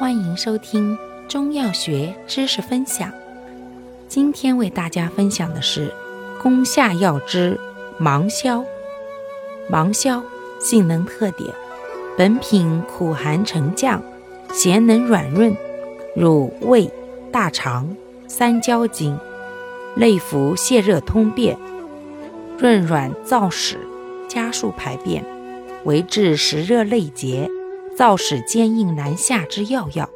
欢迎收听中药学知识分享。今天为大家分享的是宫下药之芒硝。芒硝性能特点：本品苦寒沉降，咸能软润，入胃、大肠、三焦经，内服泻热通便，润软燥屎，加速排便，为治实热内结。燥使坚硬难下之要药，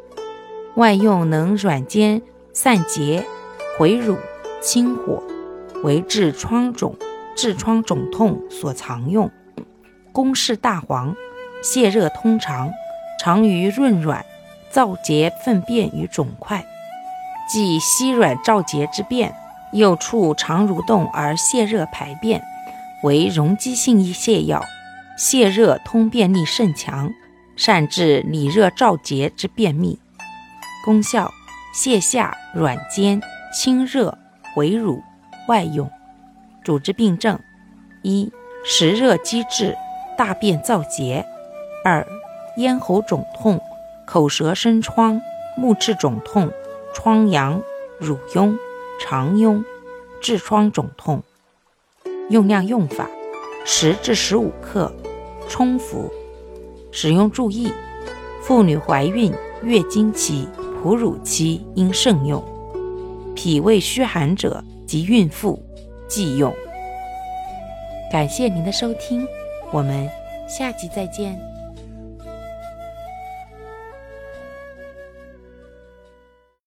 外用能软坚散结、回乳、清火，为治疮肿、痔疮肿痛所常用。功势大黄，泻热通肠，常于润软、燥结粪便与肿块，即稀软燥结之便，又触肠蠕动而泻热排便，为容积性泻药，泻热通便力甚强。善治里热燥结之便秘，功效：泻下、软坚、清热、回乳。外用。主治病症：一、实热积滞，大便燥结；二、咽喉肿痛、口舌生疮、目赤肿痛、疮疡、乳痈、肠痈、痔疮肿痛。用量用法：十至十五克，冲服。使用注意：妇女怀孕、月经期、哺乳期应慎用；脾胃虚寒者及孕妇忌用。感谢您的收听，我们下集再见。